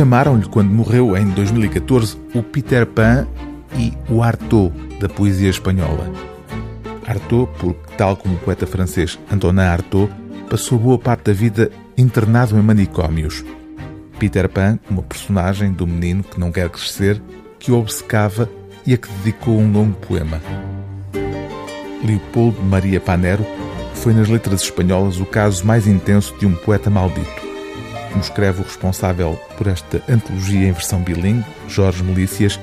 Chamaram-lhe, quando morreu em 2014, o Peter Pan e o Artaud da poesia espanhola. Artaud, porque, tal como o poeta francês Antonin Artaud, passou boa parte da vida internado em manicômios. Peter Pan, uma personagem do menino que não quer crescer, que o obcecava e a que dedicou um longo poema. Leopoldo Maria Panero foi nas letras espanholas o caso mais intenso de um poeta maldito. Como escreve o responsável por esta antologia em versão bilingue, Jorge Melícias,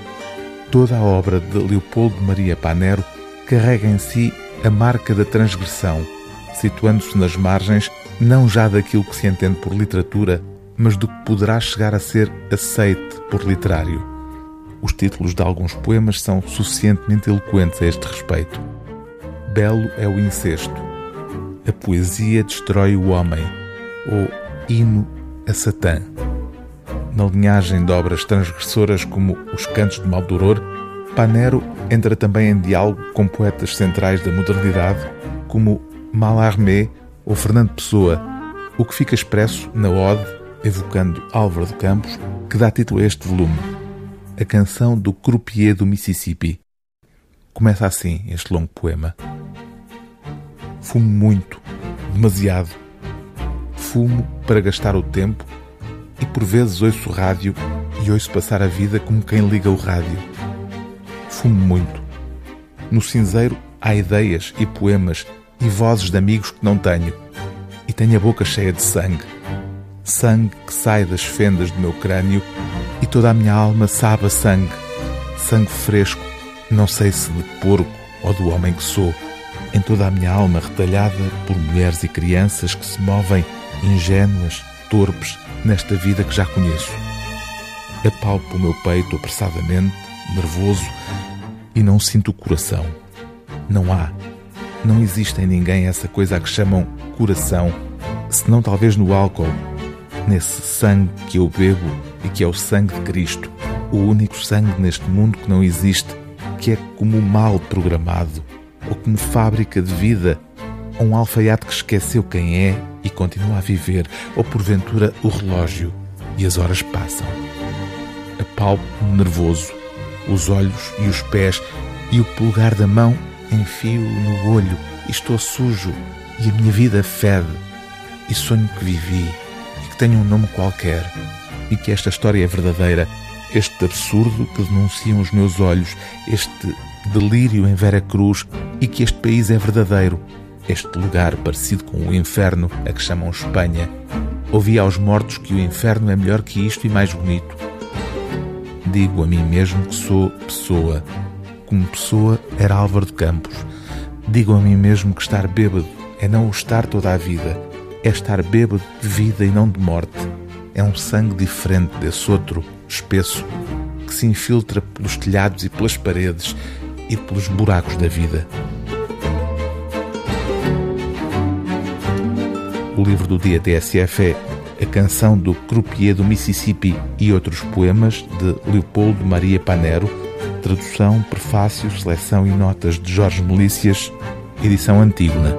toda a obra de Leopoldo Maria Panero carrega em si a marca da transgressão, situando-se nas margens não já daquilo que se entende por literatura, mas do que poderá chegar a ser aceite por literário. Os títulos de alguns poemas são suficientemente eloquentes a este respeito. Belo é o incesto. A poesia destrói o homem. Ou hino a Satã. Na linhagem de obras transgressoras como Os Cantos de Maldoror, Panero entra também em diálogo com poetas centrais da modernidade como Mallarmé ou Fernando Pessoa, o que fica expresso na Ode, evocando Álvaro de Campos, que dá título a este volume, A Canção do Croupier do Mississippi. Começa assim este longo poema. Fumo muito, demasiado. Fumo para gastar o tempo e por vezes ouço rádio e ouço passar a vida como quem liga o rádio. Fumo muito. No cinzeiro há ideias e poemas e vozes de amigos que não tenho. E tenho a boca cheia de sangue. Sangue que sai das fendas do meu crânio e toda a minha alma sabe a sangue. Sangue fresco, não sei se de porco ou do homem que sou. Em toda a minha alma retalhada por mulheres e crianças que se movem ingênuas, torpes, nesta vida que já conheço. Apalpo o meu peito apressadamente, nervoso, e não sinto o coração. Não há, não existe em ninguém essa coisa a que chamam coração, senão talvez no álcool, nesse sangue que eu bebo e que é o sangue de Cristo, o único sangue neste mundo que não existe, que é como mal programado, ou como fábrica de vida, um alfaiate que esqueceu quem é e continua a viver, ou porventura o relógio e as horas passam. Apalpo nervoso, os olhos e os pés e o pulgar da mão enfio no olho e estou sujo e a minha vida fede e sonho que vivi e que tenho um nome qualquer e que esta história é verdadeira, este absurdo que denunciam os meus olhos, este delírio em Vera Cruz e que este país é verdadeiro, este lugar parecido com o inferno a que chamam Espanha. Ouvi aos mortos que o inferno é melhor que isto e mais bonito. Digo a mim mesmo que sou pessoa como pessoa era Álvaro de Campos. Digo a mim mesmo que estar bêbado é não o estar toda a vida, é estar bêbado de vida e não de morte. É um sangue diferente desse outro, espesso, que se infiltra pelos telhados e pelas paredes e pelos buracos da vida. O livro do dia TSF é A Canção do Croupier do Mississippi e outros poemas de Leopoldo Maria Panero Tradução, prefácio, seleção e notas de Jorge Melícias, edição Antígona.